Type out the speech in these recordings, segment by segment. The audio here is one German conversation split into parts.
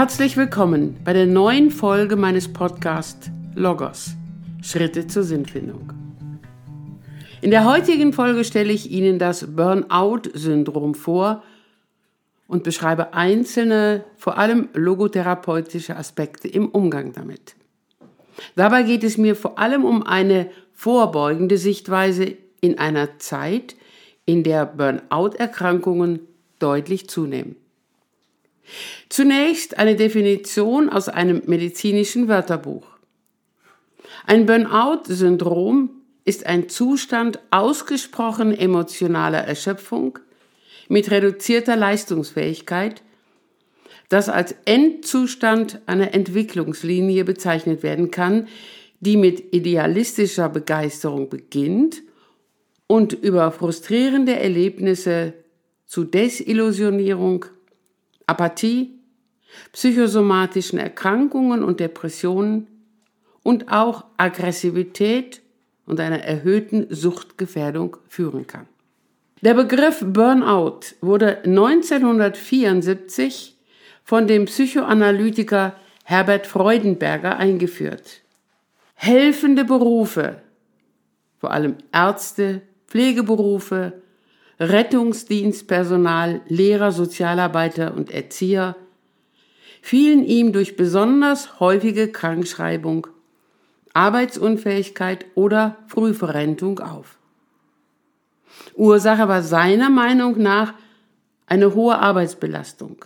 Herzlich willkommen bei der neuen Folge meines Podcasts Logos Schritte zur Sinnfindung. In der heutigen Folge stelle ich Ihnen das Burnout-Syndrom vor und beschreibe einzelne, vor allem logotherapeutische Aspekte im Umgang damit. Dabei geht es mir vor allem um eine vorbeugende Sichtweise in einer Zeit, in der Burnout-Erkrankungen deutlich zunehmen. Zunächst eine Definition aus einem medizinischen Wörterbuch. Ein Burnout-Syndrom ist ein Zustand ausgesprochen emotionaler Erschöpfung mit reduzierter Leistungsfähigkeit, das als Endzustand einer Entwicklungslinie bezeichnet werden kann, die mit idealistischer Begeisterung beginnt und über frustrierende Erlebnisse zu Desillusionierung, Apathie, psychosomatischen Erkrankungen und Depressionen und auch Aggressivität und einer erhöhten Suchtgefährdung führen kann. Der Begriff Burnout wurde 1974 von dem Psychoanalytiker Herbert Freudenberger eingeführt. Helfende Berufe, vor allem Ärzte, Pflegeberufe, Rettungsdienstpersonal, Lehrer, Sozialarbeiter und Erzieher fielen ihm durch besonders häufige Krankschreibung, Arbeitsunfähigkeit oder Frühverrentung auf. Ursache war seiner Meinung nach eine hohe Arbeitsbelastung,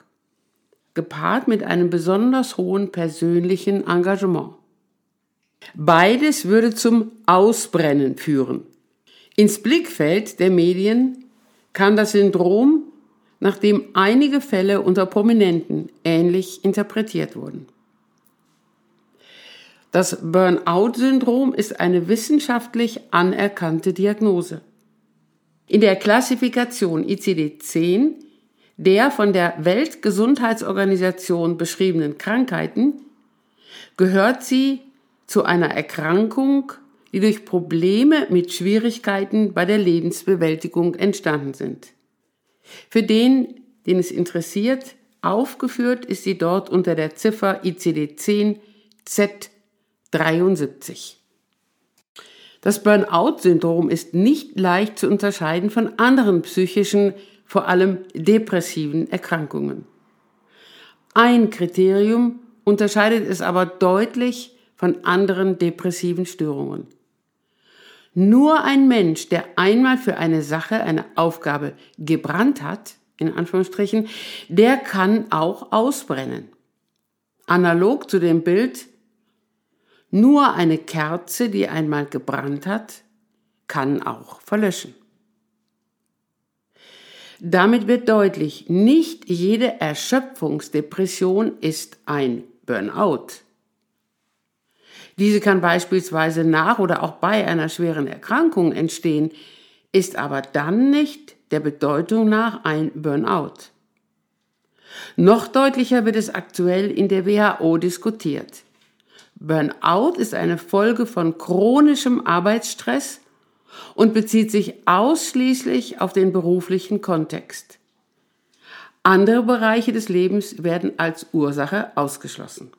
gepaart mit einem besonders hohen persönlichen Engagement. Beides würde zum Ausbrennen führen. Ins Blickfeld der Medien kam das Syndrom, nachdem einige Fälle unter Prominenten ähnlich interpretiert wurden. Das Burnout-Syndrom ist eine wissenschaftlich anerkannte Diagnose. In der Klassifikation ICD-10 der von der Weltgesundheitsorganisation beschriebenen Krankheiten gehört sie zu einer Erkrankung die durch Probleme mit Schwierigkeiten bei der Lebensbewältigung entstanden sind. Für den, den es interessiert, aufgeführt ist sie dort unter der Ziffer ICD-10 Z73. Das Burnout-Syndrom ist nicht leicht zu unterscheiden von anderen psychischen, vor allem depressiven Erkrankungen. Ein Kriterium unterscheidet es aber deutlich von anderen depressiven Störungen. Nur ein Mensch, der einmal für eine Sache, eine Aufgabe gebrannt hat, in Anführungsstrichen, der kann auch ausbrennen. Analog zu dem Bild, nur eine Kerze, die einmal gebrannt hat, kann auch verlöschen. Damit wird deutlich, nicht jede Erschöpfungsdepression ist ein Burnout. Diese kann beispielsweise nach oder auch bei einer schweren Erkrankung entstehen, ist aber dann nicht der Bedeutung nach ein Burnout. Noch deutlicher wird es aktuell in der WHO diskutiert. Burnout ist eine Folge von chronischem Arbeitsstress und bezieht sich ausschließlich auf den beruflichen Kontext. Andere Bereiche des Lebens werden als Ursache ausgeschlossen.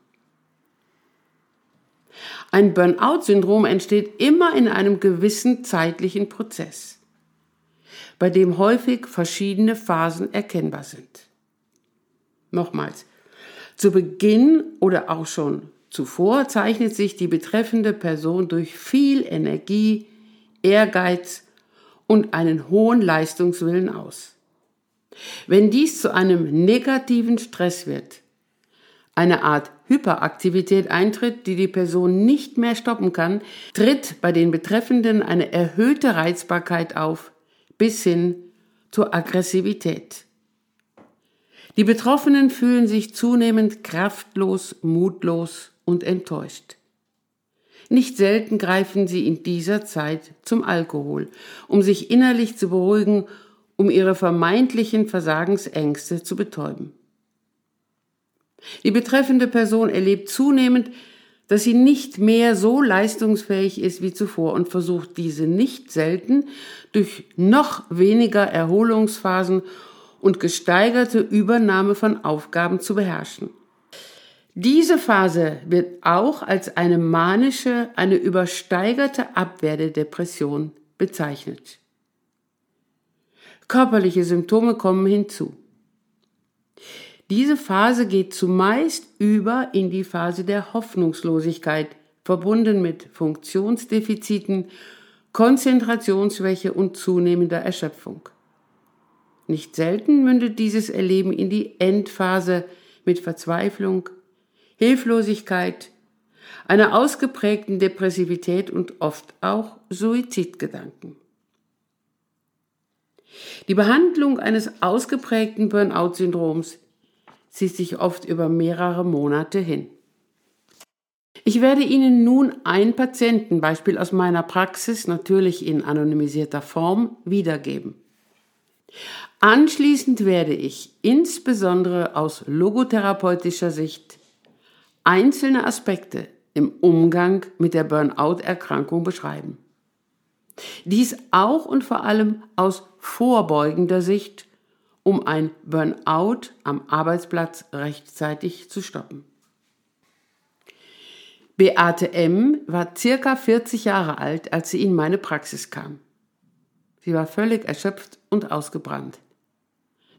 Ein Burnout-Syndrom entsteht immer in einem gewissen zeitlichen Prozess, bei dem häufig verschiedene Phasen erkennbar sind. Nochmals, zu Beginn oder auch schon zuvor zeichnet sich die betreffende Person durch viel Energie, Ehrgeiz und einen hohen Leistungswillen aus. Wenn dies zu einem negativen Stress wird, eine Art Hyperaktivität eintritt, die die Person nicht mehr stoppen kann, tritt bei den Betreffenden eine erhöhte Reizbarkeit auf, bis hin zur Aggressivität. Die Betroffenen fühlen sich zunehmend kraftlos, mutlos und enttäuscht. Nicht selten greifen sie in dieser Zeit zum Alkohol, um sich innerlich zu beruhigen, um ihre vermeintlichen Versagensängste zu betäuben. Die betreffende Person erlebt zunehmend, dass sie nicht mehr so leistungsfähig ist wie zuvor und versucht diese nicht selten durch noch weniger Erholungsphasen und gesteigerte Übernahme von Aufgaben zu beherrschen. Diese Phase wird auch als eine manische, eine übersteigerte Abwehr der Depression bezeichnet. Körperliche Symptome kommen hinzu. Diese Phase geht zumeist über in die Phase der Hoffnungslosigkeit, verbunden mit Funktionsdefiziten, Konzentrationsschwäche und zunehmender Erschöpfung. Nicht selten mündet dieses Erleben in die Endphase mit Verzweiflung, Hilflosigkeit, einer ausgeprägten Depressivität und oft auch Suizidgedanken. Die Behandlung eines ausgeprägten Burnout-Syndroms zieht sich oft über mehrere Monate hin. Ich werde Ihnen nun ein Patientenbeispiel aus meiner Praxis, natürlich in anonymisierter Form, wiedergeben. Anschließend werde ich insbesondere aus logotherapeutischer Sicht einzelne Aspekte im Umgang mit der Burnout-Erkrankung beschreiben. Dies auch und vor allem aus vorbeugender Sicht, um ein Burnout am Arbeitsplatz rechtzeitig zu stoppen. Beate M. war circa 40 Jahre alt, als sie in meine Praxis kam. Sie war völlig erschöpft und ausgebrannt.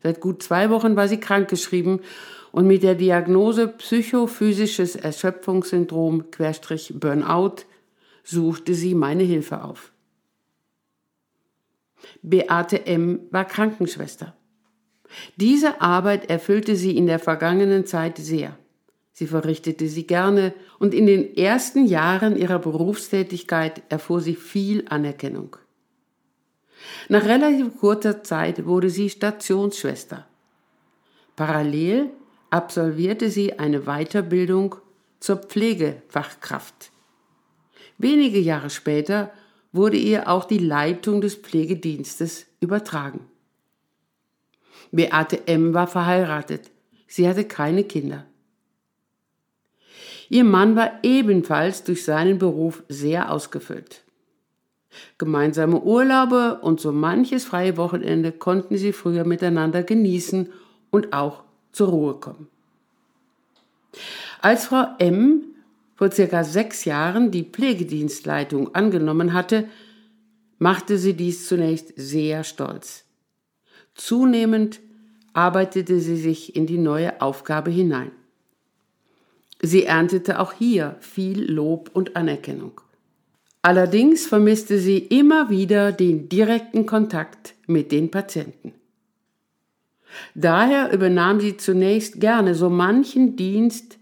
Seit gut zwei Wochen war sie krankgeschrieben und mit der Diagnose psychophysisches Erschöpfungssyndrom Querstrich Burnout suchte sie meine Hilfe auf. Beate M. war Krankenschwester. Diese Arbeit erfüllte sie in der vergangenen Zeit sehr. Sie verrichtete sie gerne und in den ersten Jahren ihrer Berufstätigkeit erfuhr sie viel Anerkennung. Nach relativ kurzer Zeit wurde sie Stationsschwester. Parallel absolvierte sie eine Weiterbildung zur Pflegefachkraft. Wenige Jahre später wurde ihr auch die Leitung des Pflegedienstes übertragen. Beate M. war verheiratet. Sie hatte keine Kinder. Ihr Mann war ebenfalls durch seinen Beruf sehr ausgefüllt. Gemeinsame Urlaube und so manches freie Wochenende konnten sie früher miteinander genießen und auch zur Ruhe kommen. Als Frau M. vor circa sechs Jahren die Pflegedienstleitung angenommen hatte, machte sie dies zunächst sehr stolz. Zunehmend arbeitete sie sich in die neue Aufgabe hinein. Sie erntete auch hier viel Lob und Anerkennung. Allerdings vermisste sie immer wieder den direkten Kontakt mit den Patienten. Daher übernahm sie zunächst gerne so manchen Dienst,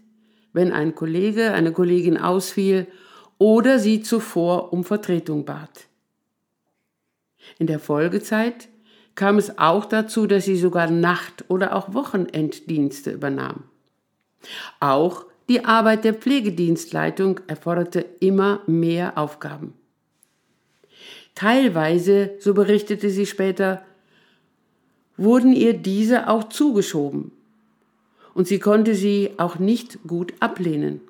wenn ein Kollege, eine Kollegin ausfiel oder sie zuvor um Vertretung bat. In der Folgezeit kam es auch dazu, dass sie sogar Nacht- oder auch Wochenenddienste übernahm. Auch die Arbeit der Pflegedienstleitung erforderte immer mehr Aufgaben. Teilweise, so berichtete sie später, wurden ihr diese auch zugeschoben und sie konnte sie auch nicht gut ablehnen.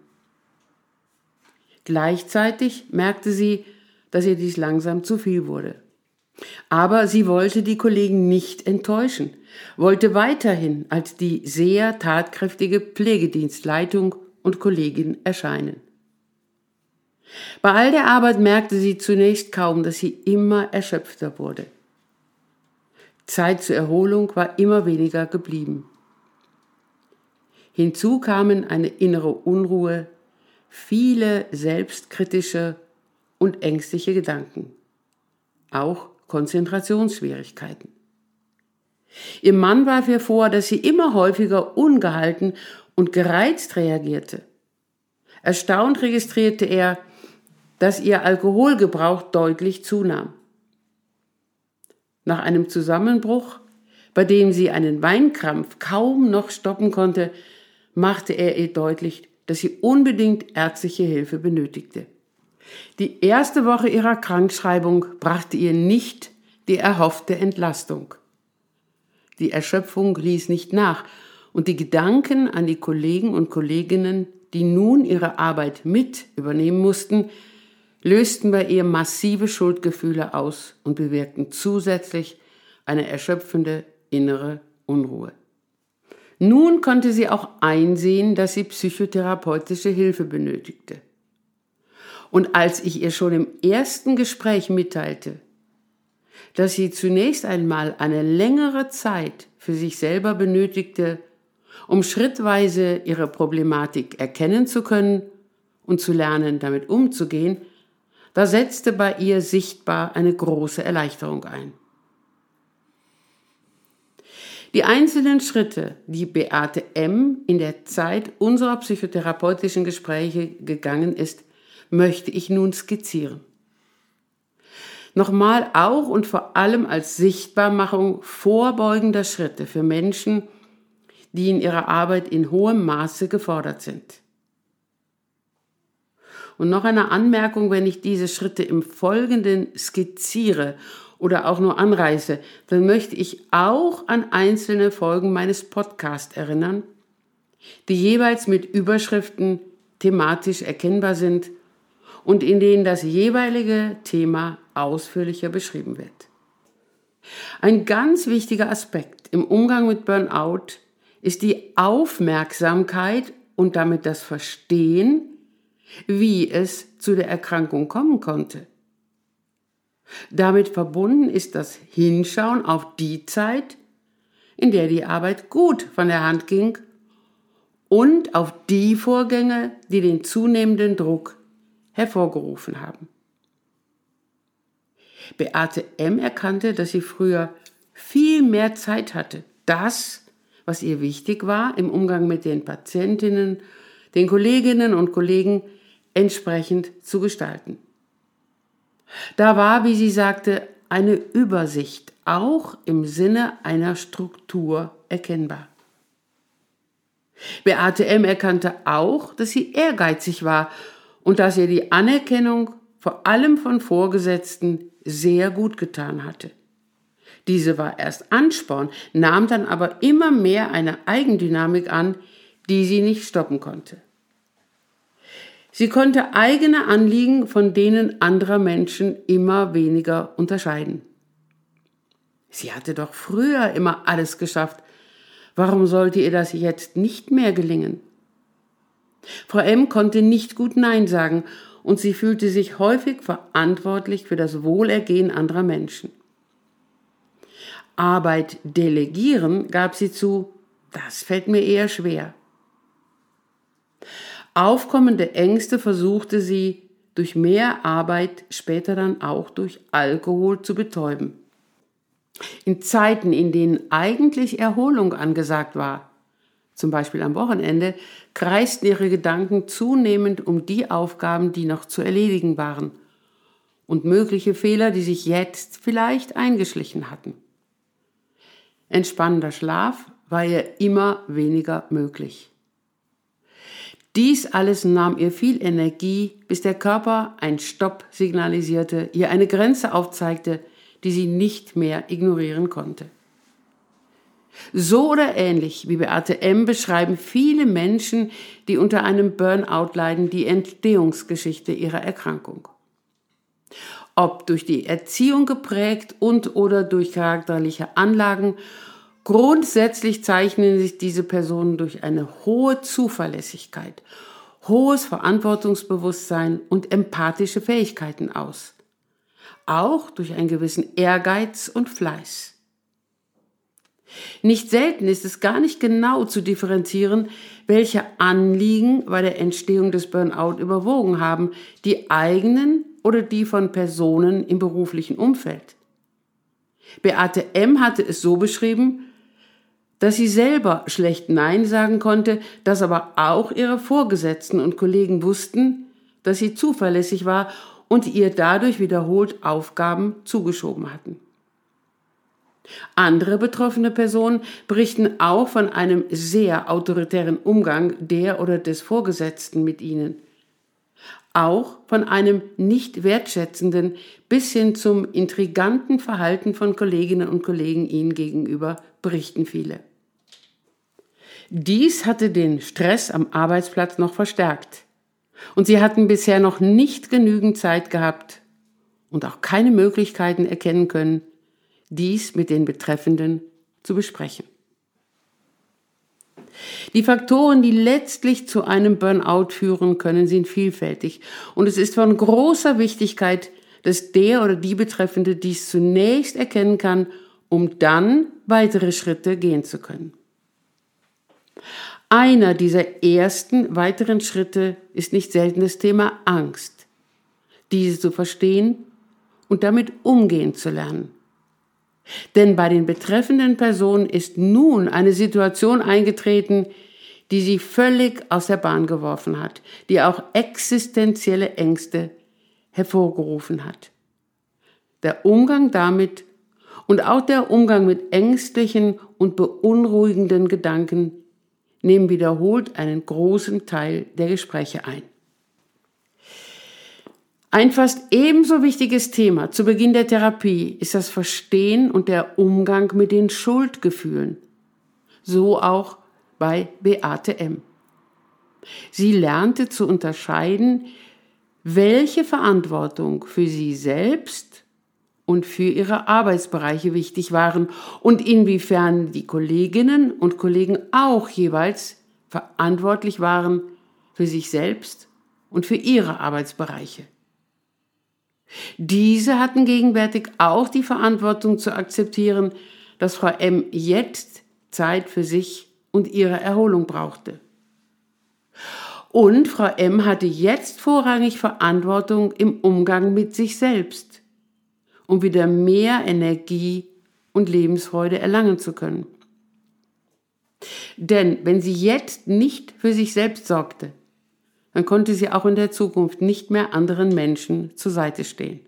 Gleichzeitig merkte sie, dass ihr dies langsam zu viel wurde. Aber sie wollte die Kollegen nicht enttäuschen, wollte weiterhin als die sehr tatkräftige Pflegedienstleitung und Kollegin erscheinen. Bei all der Arbeit merkte sie zunächst kaum, dass sie immer erschöpfter wurde. Zeit zur Erholung war immer weniger geblieben. Hinzu kamen eine innere Unruhe, viele selbstkritische und ängstliche Gedanken, auch Konzentrationsschwierigkeiten. Ihr Mann warf ihr vor, dass sie immer häufiger ungehalten und gereizt reagierte. Erstaunt registrierte er, dass ihr Alkoholgebrauch deutlich zunahm. Nach einem Zusammenbruch, bei dem sie einen Weinkrampf kaum noch stoppen konnte, machte er ihr deutlich, dass sie unbedingt ärztliche Hilfe benötigte. Die erste Woche ihrer Krankschreibung brachte ihr nicht die erhoffte Entlastung. Die Erschöpfung ließ nicht nach und die Gedanken an die Kollegen und Kolleginnen, die nun ihre Arbeit mit übernehmen mussten, lösten bei ihr massive Schuldgefühle aus und bewirkten zusätzlich eine erschöpfende innere Unruhe. Nun konnte sie auch einsehen, dass sie psychotherapeutische Hilfe benötigte. Und als ich ihr schon im ersten Gespräch mitteilte, dass sie zunächst einmal eine längere Zeit für sich selber benötigte, um schrittweise ihre Problematik erkennen zu können und zu lernen, damit umzugehen, da setzte bei ihr sichtbar eine große Erleichterung ein. Die einzelnen Schritte, die Beate M. in der Zeit unserer psychotherapeutischen Gespräche gegangen ist, möchte ich nun skizzieren. Nochmal auch und vor allem als Sichtbarmachung vorbeugender Schritte für Menschen, die in ihrer Arbeit in hohem Maße gefordert sind. Und noch eine Anmerkung, wenn ich diese Schritte im Folgenden skizziere oder auch nur anreiße, dann möchte ich auch an einzelne Folgen meines Podcasts erinnern, die jeweils mit Überschriften thematisch erkennbar sind und in denen das jeweilige Thema ausführlicher beschrieben wird. Ein ganz wichtiger Aspekt im Umgang mit Burnout ist die Aufmerksamkeit und damit das Verstehen, wie es zu der Erkrankung kommen konnte. Damit verbunden ist das Hinschauen auf die Zeit, in der die Arbeit gut von der Hand ging und auf die Vorgänge, die den zunehmenden Druck hervorgerufen haben. Beate M. erkannte, dass sie früher viel mehr Zeit hatte, das, was ihr wichtig war, im Umgang mit den Patientinnen, den Kolleginnen und Kollegen entsprechend zu gestalten. Da war, wie sie sagte, eine Übersicht auch im Sinne einer Struktur erkennbar. Beate M. erkannte auch, dass sie ehrgeizig war und dass ihr die Anerkennung vor allem von Vorgesetzten sehr gut getan hatte. Diese war erst Ansporn, nahm dann aber immer mehr eine Eigendynamik an, die sie nicht stoppen konnte. Sie konnte eigene Anliegen von denen anderer Menschen immer weniger unterscheiden. Sie hatte doch früher immer alles geschafft. Warum sollte ihr das jetzt nicht mehr gelingen? Frau M. konnte nicht gut Nein sagen und sie fühlte sich häufig verantwortlich für das Wohlergehen anderer Menschen. Arbeit delegieren, gab sie zu, das fällt mir eher schwer. Aufkommende Ängste versuchte sie durch mehr Arbeit, später dann auch durch Alkohol zu betäuben. In Zeiten, in denen eigentlich Erholung angesagt war, zum Beispiel am Wochenende, kreisten ihre Gedanken zunehmend um die Aufgaben, die noch zu erledigen waren und mögliche Fehler, die sich jetzt vielleicht eingeschlichen hatten. Entspannender Schlaf war ihr immer weniger möglich. Dies alles nahm ihr viel Energie, bis der Körper ein Stopp signalisierte, ihr eine Grenze aufzeigte, die sie nicht mehr ignorieren konnte. So oder ähnlich wie Beate M. beschreiben viele Menschen, die unter einem Burnout leiden, die Entstehungsgeschichte ihrer Erkrankung. Ob durch die Erziehung geprägt und oder durch charakterliche Anlagen Grundsätzlich zeichnen sich diese Personen durch eine hohe Zuverlässigkeit, hohes Verantwortungsbewusstsein und empathische Fähigkeiten aus. Auch durch einen gewissen Ehrgeiz und Fleiß. Nicht selten ist es gar nicht genau zu differenzieren, welche Anliegen bei der Entstehung des Burnout überwogen haben, die eigenen oder die von Personen im beruflichen Umfeld. Beate M. hatte es so beschrieben, dass sie selber schlecht Nein sagen konnte, dass aber auch ihre Vorgesetzten und Kollegen wussten, dass sie zuverlässig war und ihr dadurch wiederholt Aufgaben zugeschoben hatten. Andere betroffene Personen berichten auch von einem sehr autoritären Umgang der oder des Vorgesetzten mit ihnen. Auch von einem nicht wertschätzenden bis hin zum intriganten Verhalten von Kolleginnen und Kollegen ihnen gegenüber berichten viele. Dies hatte den Stress am Arbeitsplatz noch verstärkt. Und sie hatten bisher noch nicht genügend Zeit gehabt und auch keine Möglichkeiten erkennen können, dies mit den Betreffenden zu besprechen. Die Faktoren, die letztlich zu einem Burnout führen können, sind vielfältig. Und es ist von großer Wichtigkeit, dass der oder die Betreffende dies zunächst erkennen kann, um dann weitere Schritte gehen zu können. Einer dieser ersten weiteren Schritte ist nicht selten das Thema Angst, diese zu verstehen und damit umgehen zu lernen. Denn bei den betreffenden Personen ist nun eine Situation eingetreten, die sie völlig aus der Bahn geworfen hat, die auch existenzielle Ängste hervorgerufen hat. Der Umgang damit und auch der Umgang mit ängstlichen und beunruhigenden Gedanken nehmen wiederholt einen großen Teil der Gespräche ein. Ein fast ebenso wichtiges Thema zu Beginn der Therapie ist das Verstehen und der Umgang mit den Schuldgefühlen. So auch bei Beate M. Sie lernte zu unterscheiden, welche Verantwortung für sie selbst und für ihre Arbeitsbereiche wichtig waren und inwiefern die Kolleginnen und Kollegen auch jeweils verantwortlich waren für sich selbst und für ihre Arbeitsbereiche. Diese hatten gegenwärtig auch die Verantwortung zu akzeptieren, dass Frau M jetzt Zeit für sich und ihre Erholung brauchte. Und Frau M hatte jetzt vorrangig Verantwortung im Umgang mit sich selbst, um wieder mehr Energie und Lebensfreude erlangen zu können. Denn wenn sie jetzt nicht für sich selbst sorgte, dann konnte sie auch in der Zukunft nicht mehr anderen Menschen zur Seite stehen.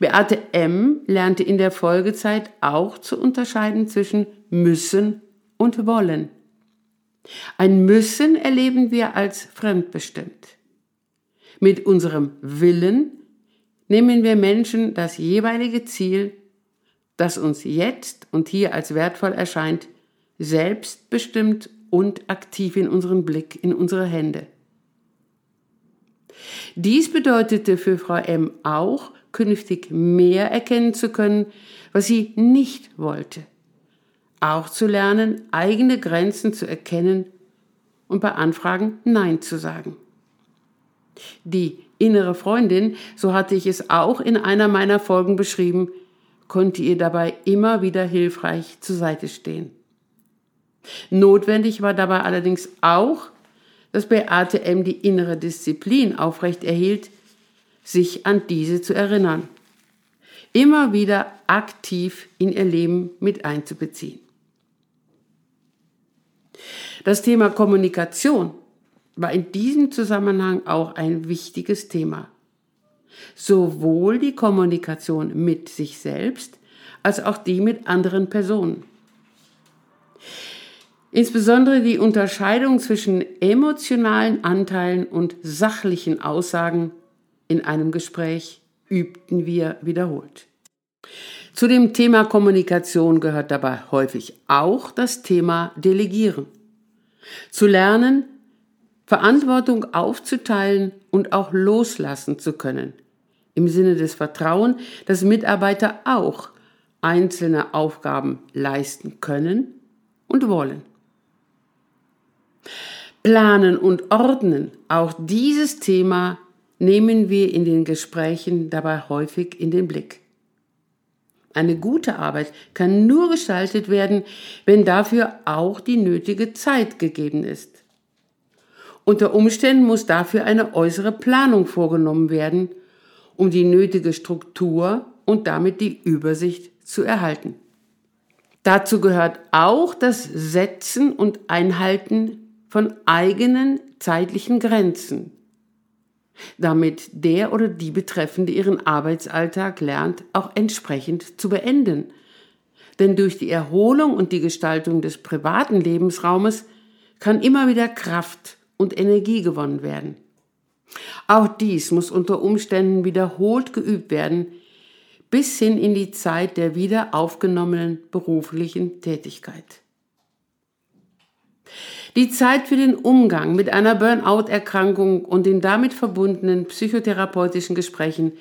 Beate M. lernte in der Folgezeit auch zu unterscheiden zwischen müssen und wollen. Ein Müssen erleben wir als fremdbestimmt. Mit unserem Willen nehmen wir Menschen das jeweilige Ziel, das uns jetzt und hier als wertvoll erscheint, selbstbestimmt und aktiv in unseren Blick, in unsere Hände. Dies bedeutete für Frau M auch, künftig mehr erkennen zu können, was sie nicht wollte. Auch zu lernen, eigene Grenzen zu erkennen und bei Anfragen Nein zu sagen. Die innere Freundin, so hatte ich es auch in einer meiner Folgen beschrieben, konnte ihr dabei immer wieder hilfreich zur Seite stehen. Notwendig war dabei allerdings auch, dass Beate M. die innere Disziplin aufrecht erhielt, sich an diese zu erinnern. Immer wieder aktiv in ihr Leben mit einzubeziehen. Das Thema Kommunikation war in diesem Zusammenhang auch ein wichtiges Thema. Sowohl die Kommunikation mit sich selbst als auch die mit anderen Personen. Insbesondere die Unterscheidung zwischen emotionalen Anteilen und sachlichen Aussagen in einem Gespräch übten wir wiederholt. Zu dem Thema Kommunikation gehört dabei häufig auch das Thema Delegieren. Zu lernen, Verantwortung aufzuteilen und auch loslassen zu können, im Sinne des Vertrauen, dass Mitarbeiter auch einzelne Aufgaben leisten können und wollen. Planen und Ordnen, auch dieses Thema nehmen wir in den Gesprächen dabei häufig in den Blick. Eine gute Arbeit kann nur gestaltet werden, wenn dafür auch die nötige Zeit gegeben ist. Unter Umständen muss dafür eine äußere Planung vorgenommen werden, um die nötige Struktur und damit die Übersicht zu erhalten. Dazu gehört auch das Setzen und Einhalten von eigenen zeitlichen Grenzen, damit der oder die Betreffende ihren Arbeitsalltag lernt, auch entsprechend zu beenden. Denn durch die Erholung und die Gestaltung des privaten Lebensraumes kann immer wieder Kraft und Energie gewonnen werden. Auch dies muss unter Umständen wiederholt geübt werden, bis hin in die Zeit der wieder aufgenommenen beruflichen Tätigkeit. Die Zeit für den Umgang mit einer Burnout-Erkrankung und den damit verbundenen psychotherapeutischen Gesprächen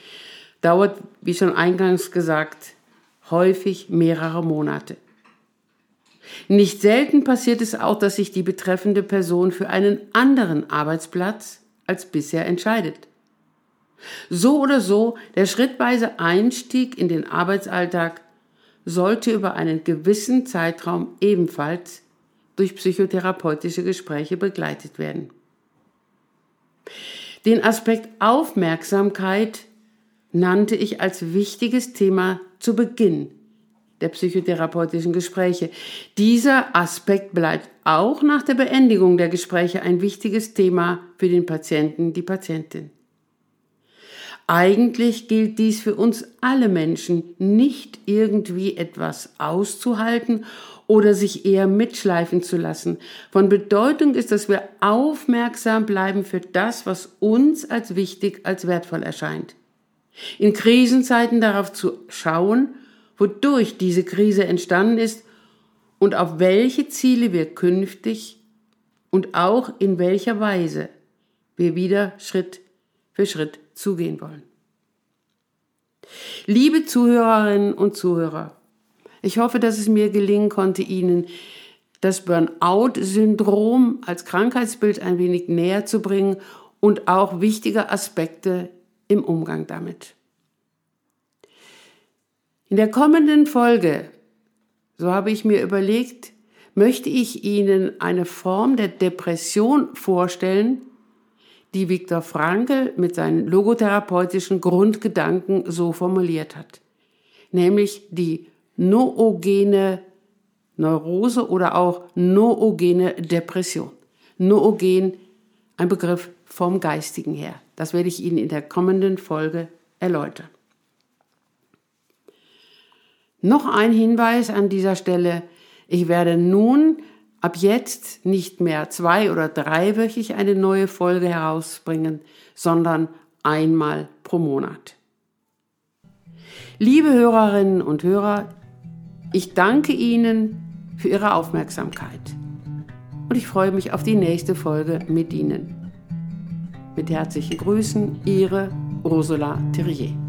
dauert, wie schon eingangs gesagt, häufig mehrere Monate. Nicht selten passiert es auch, dass sich die betreffende Person für einen anderen Arbeitsplatz als bisher entscheidet. So oder so, der schrittweise Einstieg in den Arbeitsalltag sollte über einen gewissen Zeitraum ebenfalls durch psychotherapeutische Gespräche begleitet werden. Den Aspekt Aufmerksamkeit nannte ich als wichtiges Thema zu Beginn der psychotherapeutischen Gespräche. Dieser Aspekt bleibt auch nach der Beendigung der Gespräche ein wichtiges Thema für den Patienten, die Patientin. Eigentlich gilt dies für uns alle Menschen, nicht irgendwie etwas auszuhalten oder sich eher mitschleifen zu lassen. Von Bedeutung ist, dass wir aufmerksam bleiben für das, was uns als wichtig, als wertvoll erscheint. In Krisenzeiten darauf zu schauen, wodurch diese Krise entstanden ist und auf welche Ziele wir künftig und auch in welcher Weise wir wieder Schritt für Schritt zugehen wollen. Liebe Zuhörerinnen und Zuhörer, ich hoffe, dass es mir gelingen konnte, Ihnen das Burnout-Syndrom als Krankheitsbild ein wenig näher zu bringen und auch wichtige Aspekte im Umgang damit. In der kommenden Folge, so habe ich mir überlegt, möchte ich Ihnen eine Form der Depression vorstellen, die Viktor Frankl mit seinen logotherapeutischen Grundgedanken so formuliert hat, nämlich die noogene Neurose oder auch noogene Depression. Noogen, ein Begriff vom Geistigen her. Das werde ich Ihnen in der kommenden Folge erläutern. Noch ein Hinweis an dieser Stelle. Ich werde nun ab jetzt nicht mehr zwei- oder dreiwöchig eine neue Folge herausbringen, sondern einmal pro Monat. Liebe Hörerinnen und Hörer, ich danke Ihnen für Ihre Aufmerksamkeit und ich freue mich auf die nächste Folge mit Ihnen. Mit herzlichen Grüßen, Ihre Ursula Thierrier.